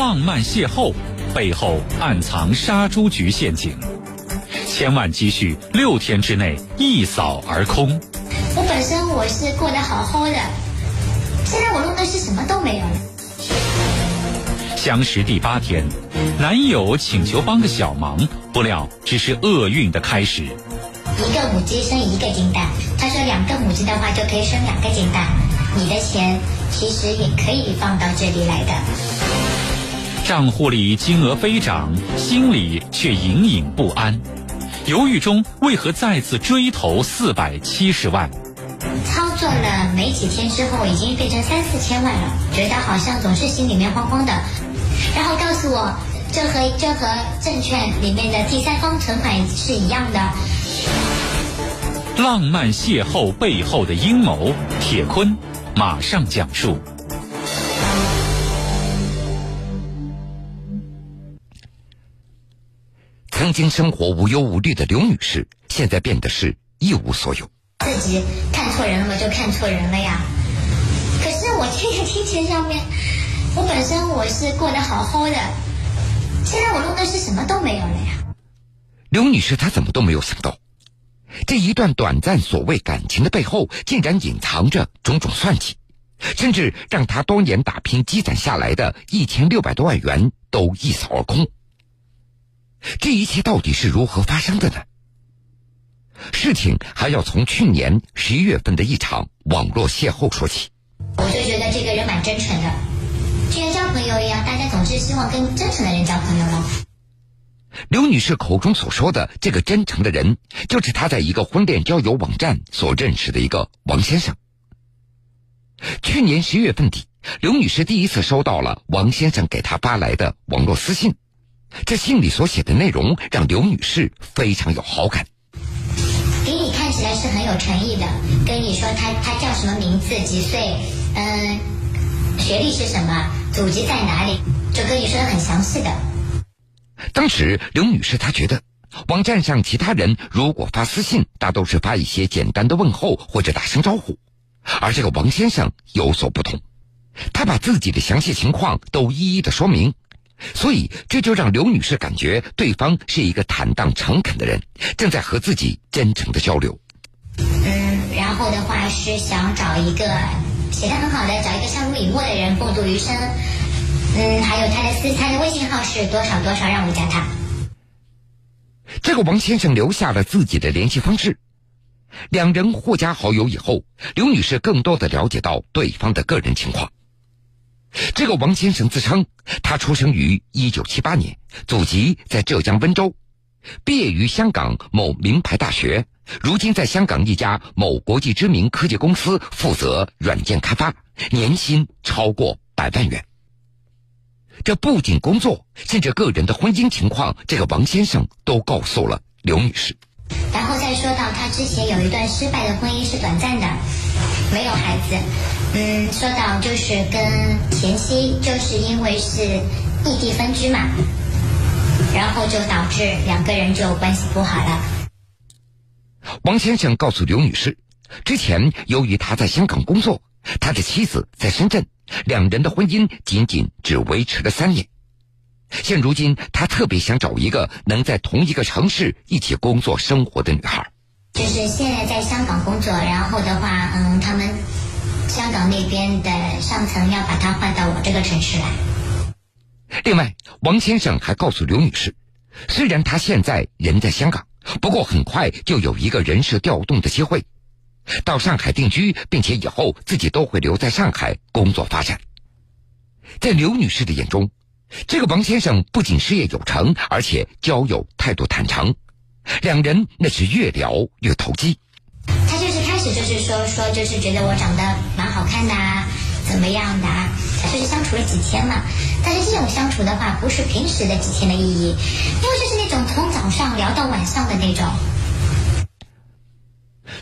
浪漫邂逅背后暗藏杀猪局陷阱，千万积蓄六天之内一扫而空。我本身我是过得好好的，现在我弄的是什么都没有了。相识第八天，男友请求帮个小忙，不料只是厄运的开始。一个母鸡生一个金蛋，他说两个母鸡的话就可以生两个金蛋。你的钱其实也可以放到这里来的。账户里金额飞涨，心里却隐隐不安，犹豫中为何再次追投四百七十万？操作了没几天之后，已经变成三四千万了，觉得好像总是心里面慌慌的。然后告诉我，这和这和证券里面的第三方存款是一样的。浪漫邂逅背后的阴谋，铁坤马上讲述。曾经生活无忧无虑的刘女士，现在变得是一无所有。自己看错人了吗？就看错人了呀。可是我这个金钱上面，我本身我是过得好好的，现在我弄的是什么都没有了呀。刘女士她怎么都没有想到，这一段短暂所谓感情的背后，竟然隐藏着种种算计，甚至让她多年打拼积攒下来的一千六百多万元都一扫而空。这一切到底是如何发生的呢？事情还要从去年十一月份的一场网络邂逅说起。我就觉得这个人蛮真诚的，就像交朋友一样，大家总是希望跟真诚的人交朋友吗。刘女士口中所说的这个真诚的人，就是她在一个婚恋交友网站所认识的一个王先生。去年十月份底，刘女士第一次收到了王先生给她发来的网络私信。这信里所写的内容让刘女士非常有好感。给你看起来是很有诚意的，跟你说他他叫什么名字，几岁，嗯，学历是什么，祖籍在哪里，就跟你说的很详细的。当时刘女士她觉得，网站上其他人如果发私信，大都是发一些简单的问候或者打声招呼，而这个王先生有所不同，他把自己的详细情况都一一的说明。所以，这就让刘女士感觉对方是一个坦荡诚恳的人，正在和自己真诚的交流。嗯，然后的话是想找一个写的很好的，找一个相濡以沫的人共度余生。嗯，还有他的私，他的微信号是多少多少，让我加他。这个王先生留下了自己的联系方式，两人互加好友以后，刘女士更多的了解到对方的个人情况。这个王先生自称，他出生于一九七八年，祖籍在浙江温州，毕业于香港某名牌大学，如今在香港一家某国际知名科技公司负责软件开发，年薪超过百万元。这不仅工作，甚至个人的婚姻情况，这个王先生都告诉了刘女士。然后再说到他之前有一段失败的婚姻是短暂的，没有孩子。嗯，说到就是跟前妻就是因为是异地分居嘛，然后就导致两个人就关系不好了。王先生告诉刘女士，之前由于他在香港工作，他的妻子在深圳，两人的婚姻仅仅只维持了三年。现如今，他特别想找一个能在同一个城市一起工作生活的女孩。就是现在在香港工作，然后的话，嗯，他们香港那边的上层要把他换到我这个城市来。另外，王先生还告诉刘女士，虽然他现在人在香港，不过很快就有一个人事调动的机会，到上海定居，并且以后自己都会留在上海工作发展。在刘女士的眼中。这个王先生不仅事业有成，而且交友态度坦诚，两人那是越聊越投机。他就是开始就是说说就是觉得我长得蛮好看的啊，怎么样的啊，就是相处了几天嘛。但是这种相处的话，不是平时的几天的意义，因为就是那种从早上聊到晚上的那种。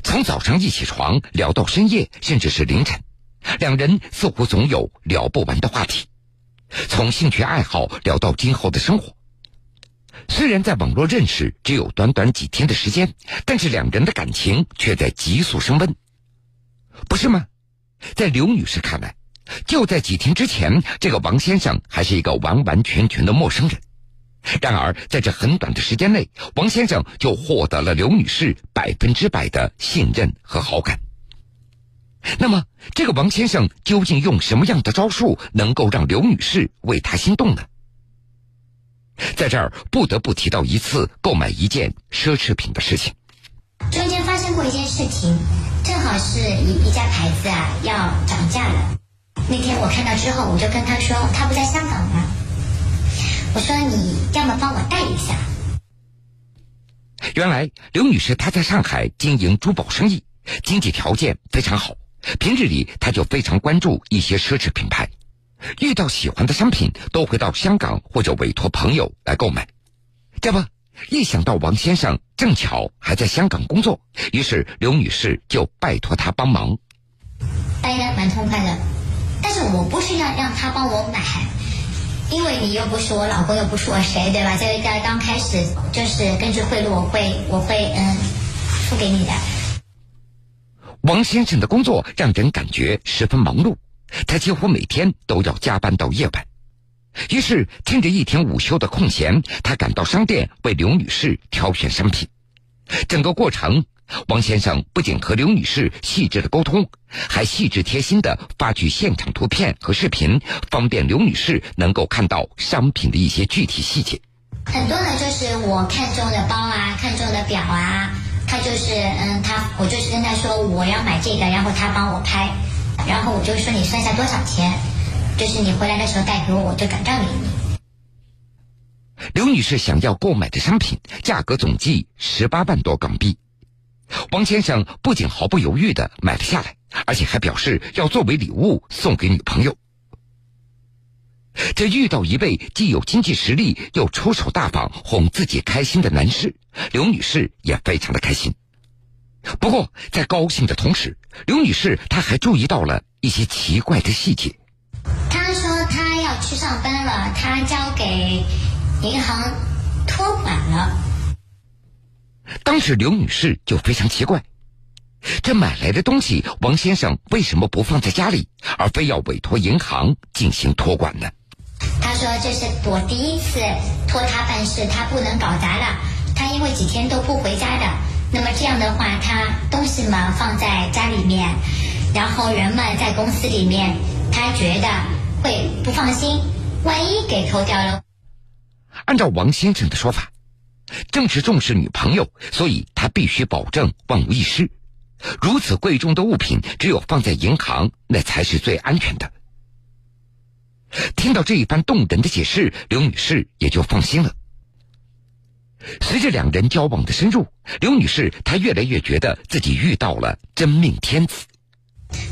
从早上一起床聊到深夜，甚至是凌晨，两人似乎总有聊不完的话题。从兴趣爱好聊到今后的生活，虽然在网络认识只有短短几天的时间，但是两人的感情却在急速升温，不是吗？在刘女士看来，就在几天之前，这个王先生还是一个完完全全的陌生人。然而，在这很短的时间内，王先生就获得了刘女士百分之百的信任和好感。那么，这个王先生究竟用什么样的招数能够让刘女士为他心动呢？在这儿不得不提到一次购买一件奢侈品的事情。中间发生过一件事情，正好是一一家牌子啊要涨价了。那天我看到之后，我就跟他说，他不在香港吗？我说你要么帮我带一下。原来刘女士她在上海经营珠宝生意，经济条件非常好。平日里她就非常关注一些奢侈品牌，遇到喜欢的商品都会到香港或者委托朋友来购买。这不，一想到王先生正巧还在香港工作，于是刘女士就拜托他帮忙。答应的蛮痛快的，但是我不是要让他帮我买，因为你又不是我老公，又不是我谁，对吧？这个在刚开始就是根据贿赂，我会我会嗯付给你的。王先生的工作让人感觉十分忙碌，他几乎每天都要加班到夜晚。于是，趁着一天午休的空闲，他赶到商店为刘女士挑选商品。整个过程，王先生不仅和刘女士细致的沟通，还细致贴心的发去现场图片和视频，方便刘女士能够看到商品的一些具体细节。很多呢，就是我看中的包啊，看中的表啊，他就是嗯，他我就是跟他说我要买这个，然后他帮我拍，然后我就说你算下多少钱，就是你回来的时候带给我，我就转账给你。刘女士想要购买的商品价格总计十八万多港币，王先生不仅毫不犹豫的买了下来，而且还表示要作为礼物送给女朋友。这遇到一位既有经济实力又出手大方、哄自己开心的男士，刘女士也非常的开心。不过，在高兴的同时，刘女士她还注意到了一些奇怪的细节。她说她要去上班了，她交给银行托管了。当时刘女士就非常奇怪，这买来的东西，王先生为什么不放在家里，而非要委托银行进行托管呢？他说这是我第一次托他办事，他不能搞砸了。他因为几天都不回家的，那么这样的话，他东西嘛放在家里面，然后人们在公司里面，他觉得会不放心，万一给偷掉了。按照王先生的说法，正是重视女朋友，所以他必须保证万无一失。如此贵重的物品，只有放在银行，那才是最安全的。听到这一番动人的解释，刘女士也就放心了。随着两人交往的深入，刘女士她越来越觉得自己遇到了真命天子。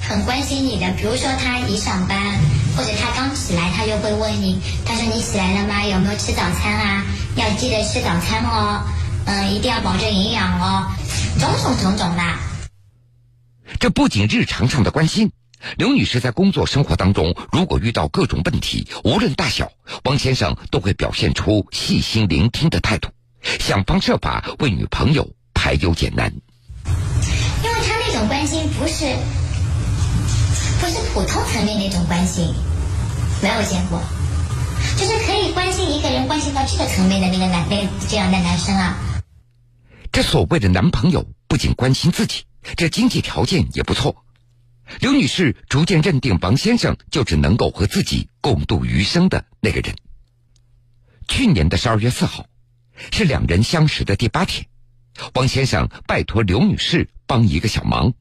很关心你的，比如说他一上班，或者他刚起来，他就会问你，他说你起来了吗？有没有吃早餐啊？要记得吃早餐哦，嗯，一定要保证营养哦，种种种种的。这不仅日常上的关心。刘女士在工作生活当中，如果遇到各种问题，无论大小，王先生都会表现出细心聆听的态度，想方设法为女朋友排忧解难。因为他那种关心不是不是普通层面那种关心，没有见过，就是可以关心一个人关心到这个层面的那个男那这样的男生啊。这所谓的男朋友不仅关心自己，这经济条件也不错。刘女士逐渐认定王先生就只能够和自己共度余生的那个人。去年的十二月四号，是两人相识的第八天，王先生拜托刘女士帮一个小忙。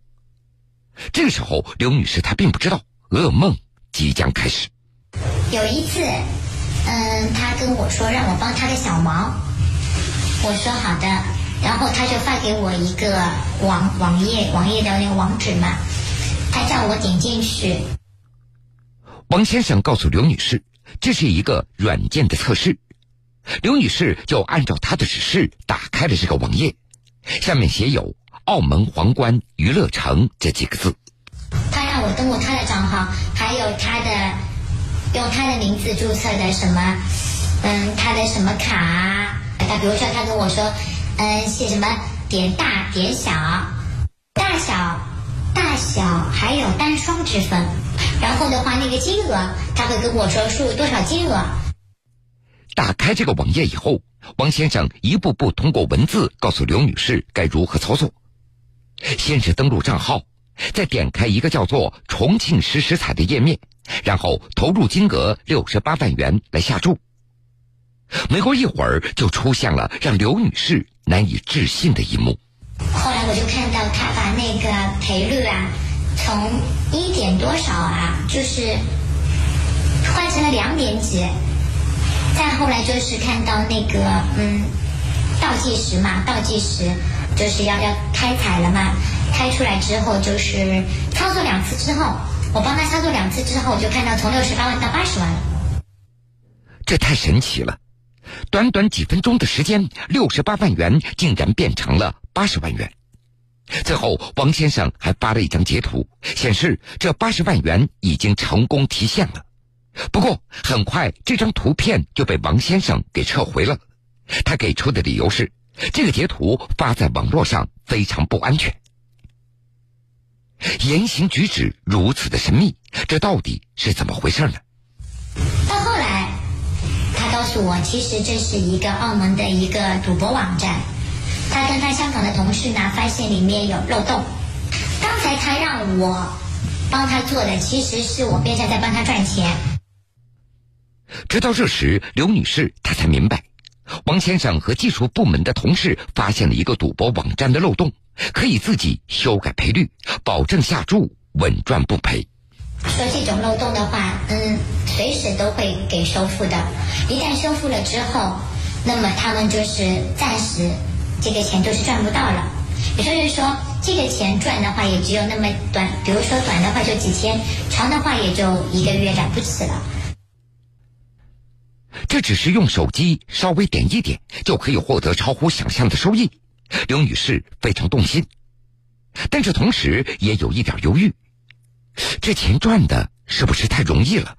这个时候，刘女士她并不知道噩梦即将开始。有一次，嗯，他跟我说让我帮他个小忙，我说好的，然后他就发给我一个网网页网页的那个网址嘛。他叫我点进去。王先生告诉刘女士，这是一个软件的测试。刘女士就按照他的指示打开了这个网页，上面写有“澳门皇冠娱乐城”这几个字。他让我登录他的账号，还有他的用他的名字注册的什么，嗯，他的什么卡啊？他比如说，他跟我说，嗯，写什么点大点小，大小。大小还有单双之分，然后的话，那个金额他会跟我说输入多少金额。打开这个网页以后，王先生一步步通过文字告诉刘女士该如何操作。先是登录账号，再点开一个叫做“重庆实时彩”的页面，然后投入金额六十八万元来下注。没过一会儿，就出现了让刘女士难以置信的一幕。后来我就看到他把那个赔率啊，从一点多少啊，就是换成了两点几。再后来就是看到那个嗯倒计时嘛，倒计时就是要要开采了嘛。开出来之后就是操作两次之后，我帮他操作两次之后，就看到从六十八万到八十万了。这太神奇了！短短几分钟的时间，六十八万元竟然变成了八十万元。最后，王先生还发了一张截图，显示这八十万元已经成功提现了。不过，很快这张图片就被王先生给撤回了。他给出的理由是，这个截图发在网络上非常不安全。言行举止如此的神秘，这到底是怎么回事呢？到后来，他告诉我，其实这是一个澳门的一个赌博网站。他跟他香港的同事呢，发现里面有漏洞。刚才他让我帮他做的，其实是我变相在帮他赚钱。直到这时，刘女士她才明白，王先生和技术部门的同事发现了一个赌博网站的漏洞，可以自己修改赔率，保证下注稳赚不赔。说这种漏洞的话，嗯，随时都会给修复的。一旦修复了之后，那么他们就是暂时。这个钱就是赚不到了，也就是说，这个钱赚的话也只有那么短，比如说短的话就几天，长的话也就一个月了不起了。这只是用手机稍微点一点就可以获得超乎想象的收益，刘女士非常动心，但是同时也有一点犹豫，这钱赚的是不是太容易了？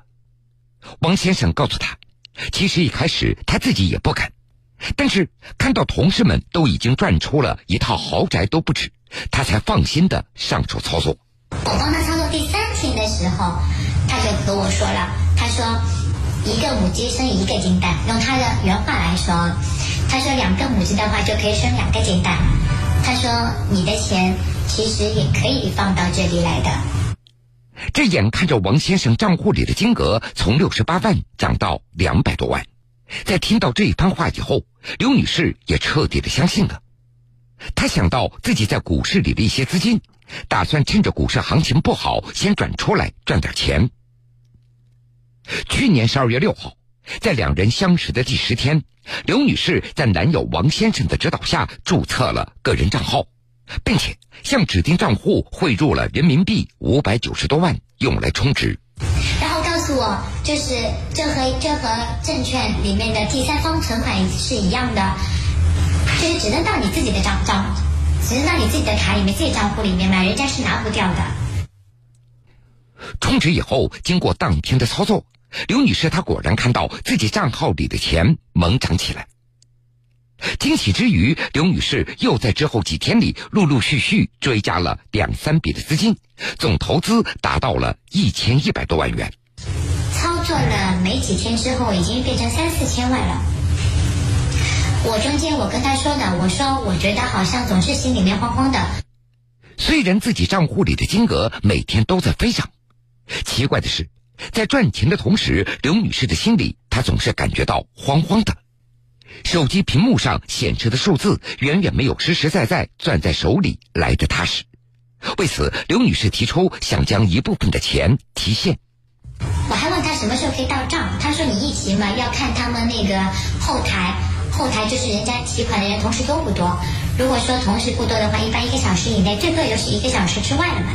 王先生告诉她，其实一开始他自己也不敢。但是看到同事们都已经赚出了一套豪宅都不止，他才放心的上手操作。我帮他操作第三天的时候，他就和我说了，他说一个母鸡生一个金蛋，用他的原话来说，他说两个母鸡的话就可以生两个金蛋。他说你的钱其实也可以放到这里来的。这眼看着王先生账户里的金额从六十八万涨到两百多万。在听到这一番话以后，刘女士也彻底的相信了。她想到自己在股市里的一些资金，打算趁着股市行情不好，先转出来赚点钱。去年十二月六号，在两人相识的第十天，刘女士在男友王先生的指导下注册了个人账号，并且向指定账户汇入了人民币五百九十多万，用来充值。然后告诉我就是这和这和证券里面的第三方存款是一样的，就是只能到你自己的账账，只能到你自己的卡里面、自己账户里面买，人家是拿不掉的。充值以后，经过当天的操作，刘女士她果然看到自己账号里的钱猛涨起来。惊喜之余，刘女士又在之后几天里陆陆续续追加了两三笔的资金，总投资达到了一千一百多万元。操作了没几天之后，已经变成三四千万了。我中间我跟他说的，我说我觉得好像总是心里面慌慌的。虽然自己账户里的金额每天都在飞涨，奇怪的是，在赚钱的同时，刘女士的心里她总是感觉到慌慌的。手机屏幕上显示的数字远远没有实实在在攥在手里来的踏实。为此，刘女士提出想将一部分的钱提现。我还问他什么时候可以到账，他说你一提嘛，要看他们那个后台，后台就是人家提款的人同时多不多。如果说同时不多的话，一般一个小时以内，最多就是一个小时之外了嘛。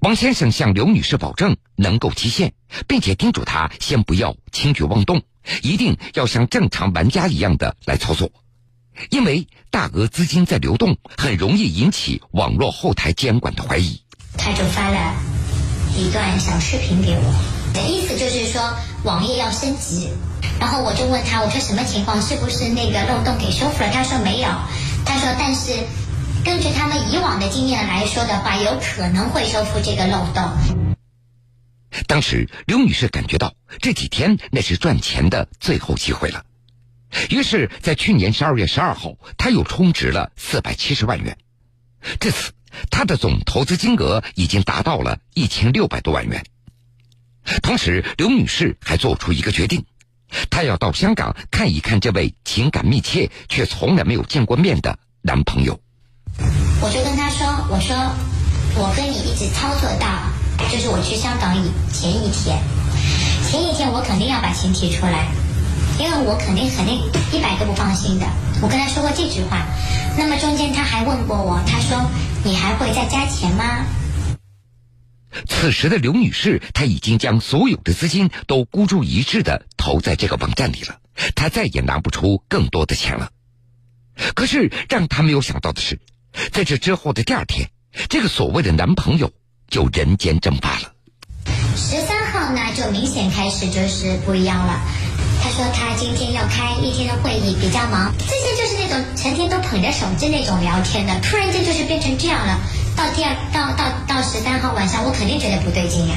王先生向刘女士保证能够提现，并且叮嘱她先不要轻举妄动，一定要像正常玩家一样的来操作，因为大额资金在流动，很容易引起网络后台监管的怀疑。他就发了。一段小视频给我，的意思就是说网页要升级，然后我就问他，我说什么情况？是不是那个漏洞给修复了？他说没有，他说但是根据他们以往的经验来说的话，有可能会修复这个漏洞。当时刘女士感觉到这几天那是赚钱的最后机会了，于是，在去年十二月十二号，她又充值了四百七十万元。至此，她的总投资金额已经达到了一千六百多万元。同时，刘女士还做出一个决定，她要到香港看一看这位情感密切却从来没有见过面的男朋友。我说：“我，跟你一直操作到。”就是我去香港以前一天，前一天我肯定要把钱提出来，因为我肯定肯定一百个不放心的。我跟他说过这句话，那么中间他还问过我，他说你还会再加钱吗？此时的刘女士，她已经将所有的资金都孤注一掷的投在这个网站里了，她再也拿不出更多的钱了。可是让她没有想到的是，在这之后的第二天，这个所谓的男朋友。就人间蒸发了。十三号呢，就明显开始就是不一样了。他说他今天要开一天的会议，比较忙。之前就是那种成天都捧着手机那种聊天的，突然间就是变成这样了。到第二到到到十三号晚上，我肯定觉得不对劲呀。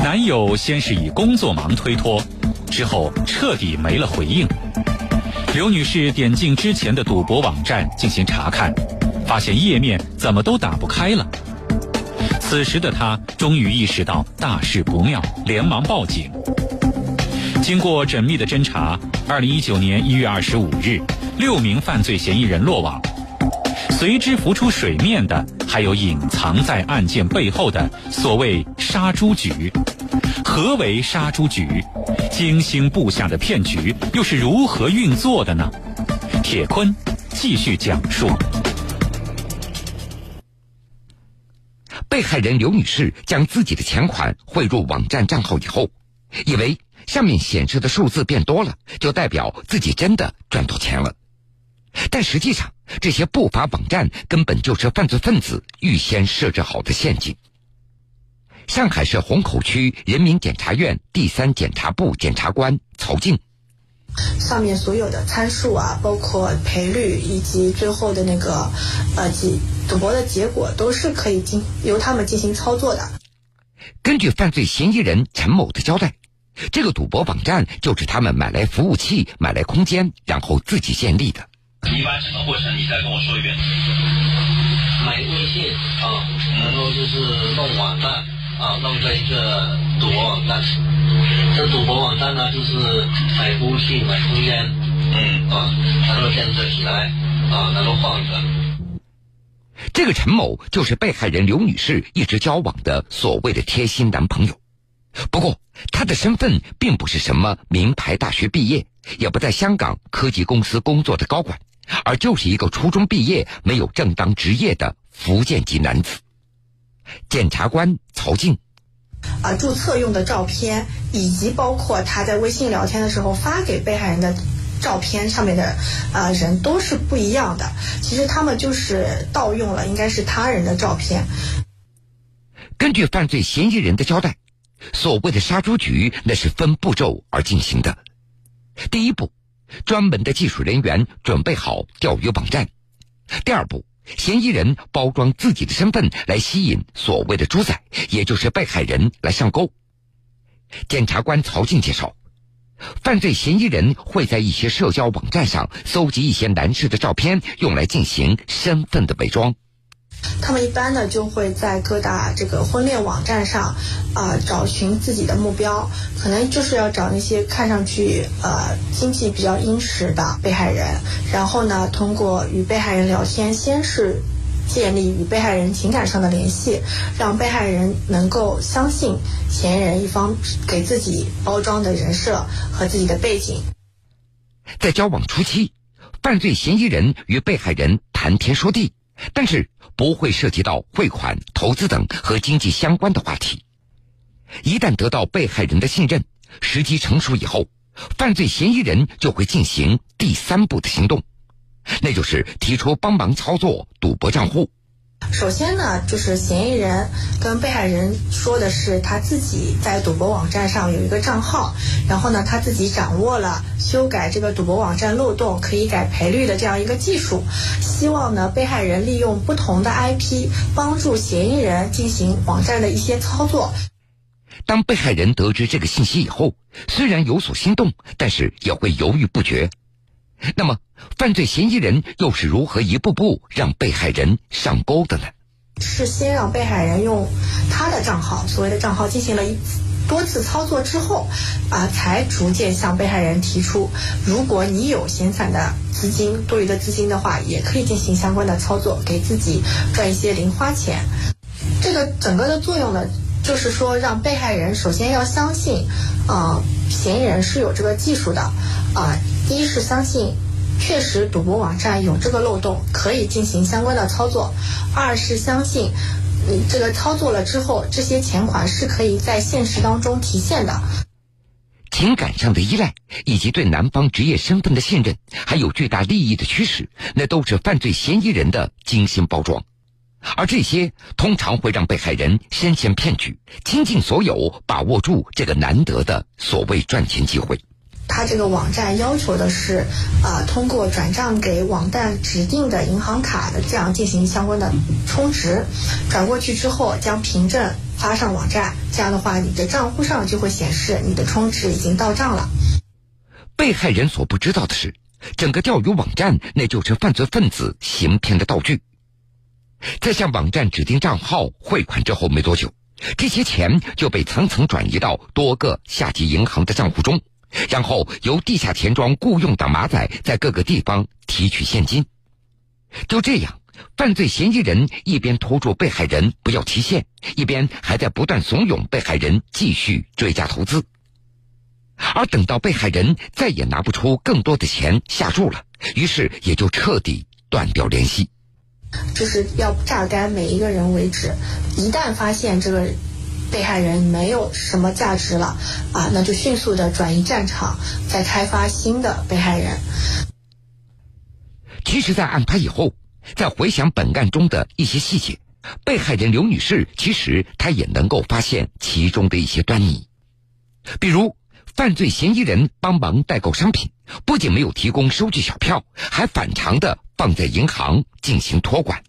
男友先是以工作忙推脱，之后彻底没了回应。刘女士点进之前的赌博网站进行查看。发现页面怎么都打不开了。此时的她终于意识到大事不妙，连忙报警。经过缜密的侦查，二零一九年一月二十五日，六名犯罪嫌疑人落网。随之浮出水面的，还有隐藏在案件背后的所谓“杀猪局”。何为杀猪局？精心布下的骗局又是如何运作的呢？铁坤继续讲述。被害人刘女士将自己的钱款汇入网站账号以后，以为上面显示的数字变多了，就代表自己真的赚到钱了。但实际上，这些不法网站根本就是犯罪分子预先设置好的陷阱。上海市虹口区人民检察院第三检察部检察官曹静。上面所有的参数啊，包括赔率以及最后的那个呃几赌博的结果，都是可以进由他们进行操作的。根据犯罪嫌疑人陈某的交代，这个赌博网站就是他们买来服务器、买来空间，然后自己建立的。你把整个过程你再跟我说一遍。买微信啊，然后就是弄网站啊，弄这一个赌博网站。这赌博网站呢，就是买服务器、买空间，嗯啊，然后建设起来啊，能够放着。这个陈某就是被害人刘女士一直交往的所谓的贴心男朋友。不过，他的身份并不是什么名牌大学毕业，也不在香港科技公司工作的高管，而就是一个初中毕业、没有正当职业的福建籍男子。检察官曹静。啊，注册用的照片，以及包括他在微信聊天的时候发给被害人的照片上面的啊人都是不一样的。其实他们就是盗用了，应该是他人的照片。根据犯罪嫌疑人的交代，所谓的杀猪局那是分步骤而进行的。第一步，专门的技术人员准备好钓鱼网站；第二步。嫌疑人包装自己的身份来吸引所谓的猪仔，也就是被害人来上钩。检察官曹静介绍，犯罪嫌疑人会在一些社交网站上搜集一些男士的照片，用来进行身份的伪装。他们一般呢就会在各大这个婚恋网站上，啊找寻自己的目标，可能就是要找那些看上去呃经济比较殷实的被害人，然后呢通过与被害人聊天，先是建立与被害人情感上的联系，让被害人能够相信嫌疑人一方给自己包装的人设和自己的背景。在交往初期，犯罪嫌疑人与被害人谈天说地。但是不会涉及到汇款、投资等和经济相关的话题。一旦得到被害人的信任，时机成熟以后，犯罪嫌疑人就会进行第三步的行动，那就是提出帮忙操作赌博账户。首先呢，就是嫌疑人跟被害人说的是他自己在赌博网站上有一个账号，然后呢，他自己掌握了修改这个赌博网站漏洞可以改赔率的这样一个技术，希望呢，被害人利用不同的 IP 帮助嫌疑人进行网站的一些操作。当被害人得知这个信息以后，虽然有所心动，但是也会犹豫不决。那么，犯罪嫌疑人又是如何一步步让被害人上钩的呢？是先让被害人用他的账号，所谓的账号进行了一多次操作之后，啊，才逐渐向被害人提出，如果你有闲散的资金、多余的资金的话，也可以进行相关的操作，给自己赚一些零花钱。这个整个的作用呢，就是说让被害人首先要相信，啊，嫌疑人是有这个技术的，啊。一是相信，确实赌博网站有这个漏洞，可以进行相关的操作；二是相信，你这个操作了之后，这些钱款是可以在现实当中体现的。情感上的依赖，以及对男方职业身份的信任，还有巨大利益的驱使，那都是犯罪嫌疑人的精心包装，而这些通常会让被害人深陷骗局，倾尽所有把握住这个难得的所谓赚钱机会。他这个网站要求的是，啊，通过转账给网站指定的银行卡的这样进行相关的充值，转过去之后将凭证发上网站，这样的话你的账户上就会显示你的充值已经到账了。被害人所不知道的是，整个钓鱼网站那就是犯罪分子行骗的道具。在向网站指定账号汇款之后没多久，这些钱就被层层转移到多个下级银行的账户中。然后由地下钱庄雇佣的马仔在各个地方提取现金，就这样，犯罪嫌疑人一边拖住被害人不要提现，一边还在不断怂恿被害人继续追加投资。而等到被害人再也拿不出更多的钱下注了，于是也就彻底断掉联系，就是要榨干每一个人为止。一旦发现这个。被害人没有什么价值了啊，那就迅速的转移战场，再开发新的被害人。其实，在案发以后，在回想本案中的一些细节，被害人刘女士其实她也能够发现其中的一些端倪，比如犯罪嫌疑人帮忙代购商品，不仅没有提供收据小票，还反常的放在银行进行托管。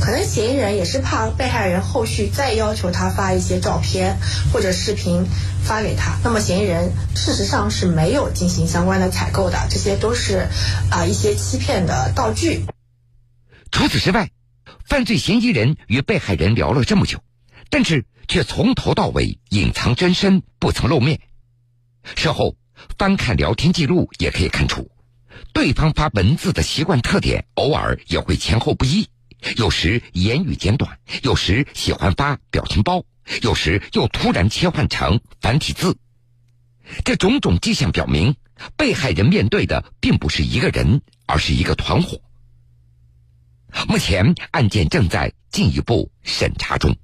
可能嫌疑人也是怕被害人后续再要求他发一些照片或者视频发给他，那么嫌疑人事实上是没有进行相关的采购的，这些都是啊一些欺骗的道具。除此之外，犯罪嫌疑人与被害人聊了这么久，但是却从头到尾隐藏真身，不曾露面。事后翻看聊天记录也可以看出，对方发文字的习惯特点，偶尔也会前后不一。有时言语简短，有时喜欢发表情包，有时又突然切换成繁体字。这种种迹象表明，被害人面对的并不是一个人，而是一个团伙。目前案件正在进一步审查中。